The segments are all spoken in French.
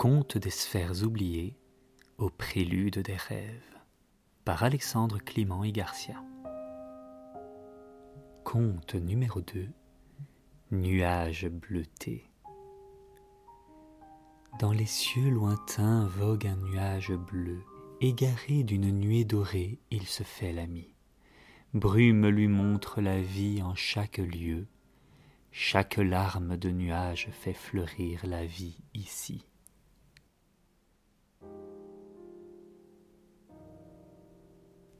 Conte des sphères oubliées au prélude des rêves par Alexandre Clément et Garcia. Conte numéro 2 Nuages bleutés. Dans les cieux lointains vogue un nuage bleu. Égaré d'une nuée dorée, il se fait l'ami. Brume lui montre la vie en chaque lieu. Chaque larme de nuage fait fleurir la vie ici.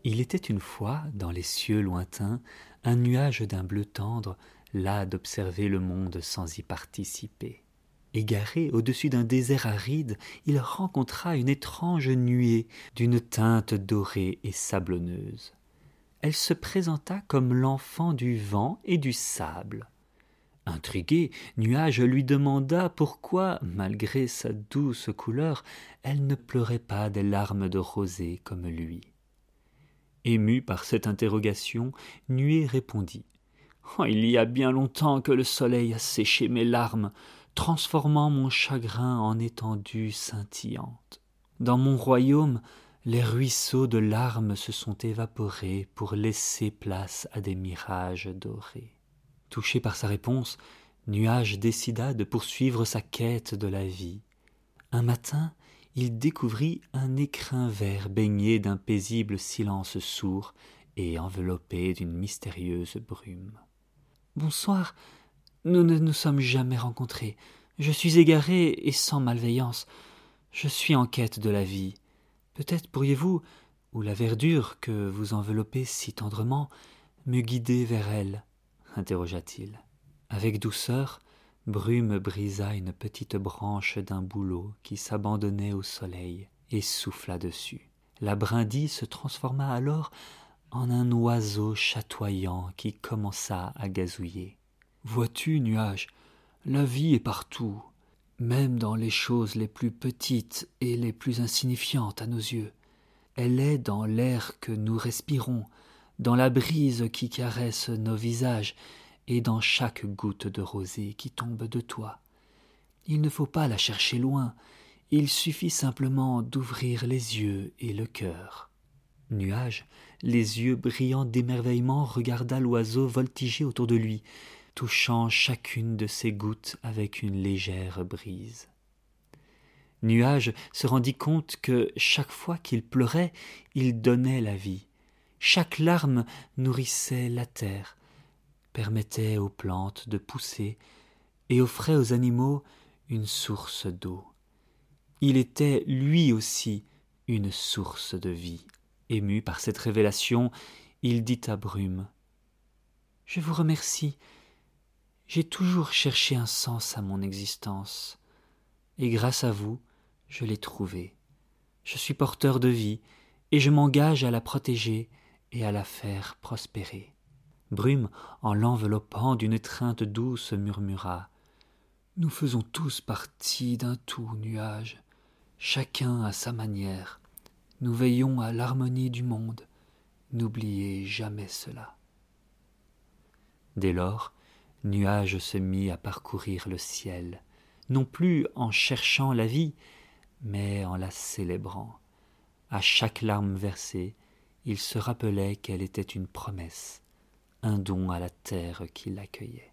Il était une fois, dans les cieux lointains, un nuage d'un bleu tendre, là d'observer le monde sans y participer. Égaré au-dessus d'un désert aride, il rencontra une étrange nuée d'une teinte dorée et sablonneuse. Elle se présenta comme l'enfant du vent et du sable. Intrigué, Nuage lui demanda pourquoi, malgré sa douce couleur, elle ne pleurait pas des larmes de rosée comme lui. Ému par cette interrogation, Nuée répondit oh, Il y a bien longtemps que le soleil a séché mes larmes, transformant mon chagrin en étendue scintillante. Dans mon royaume, les ruisseaux de larmes se sont évaporés pour laisser place à des mirages dorés. Touché par sa réponse, Nuage décida de poursuivre sa quête de la vie. Un matin, il découvrit un écrin vert baigné d'un paisible silence sourd et enveloppé d'une mystérieuse brume. Bonsoir. Nous ne nous sommes jamais rencontrés. Je suis égaré et sans malveillance. Je suis en quête de la vie. Peut-être pourriez-vous, ou la verdure que vous enveloppez si tendrement, me guider vers elle? interrogea-t-il. Avec douceur, Brume brisa une petite branche d'un bouleau qui s'abandonnait au soleil et souffla dessus. La brindille se transforma alors en un oiseau chatoyant qui commença à gazouiller. Vois-tu, nuage, la vie est partout, même dans les choses les plus petites et les plus insignifiantes à nos yeux. Elle est dans l'air que nous respirons, dans la brise qui caresse nos visages et dans chaque goutte de rosée qui tombe de toi. Il ne faut pas la chercher loin, il suffit simplement d'ouvrir les yeux et le cœur. Nuage, les yeux brillants d'émerveillement, regarda l'oiseau voltiger autour de lui, touchant chacune de ses gouttes avec une légère brise. Nuage se rendit compte que chaque fois qu'il pleurait, il donnait la vie. Chaque larme nourrissait la terre, permettait aux plantes de pousser et offrait aux animaux une source d'eau. Il était lui aussi une source de vie. Ému par cette révélation, il dit à Brume Je vous remercie. J'ai toujours cherché un sens à mon existence, et grâce à vous, je l'ai trouvé. Je suis porteur de vie, et je m'engage à la protéger et à la faire prospérer. Brume, en l'enveloppant d'une étreinte douce, murmura Nous faisons tous partie d'un tout nuage, chacun à sa manière. Nous veillons à l'harmonie du monde. N'oubliez jamais cela. Dès lors, Nuage se mit à parcourir le ciel, non plus en cherchant la vie, mais en la célébrant. À chaque larme versée, il se rappelait qu'elle était une promesse, un don à la terre qui l'accueillait.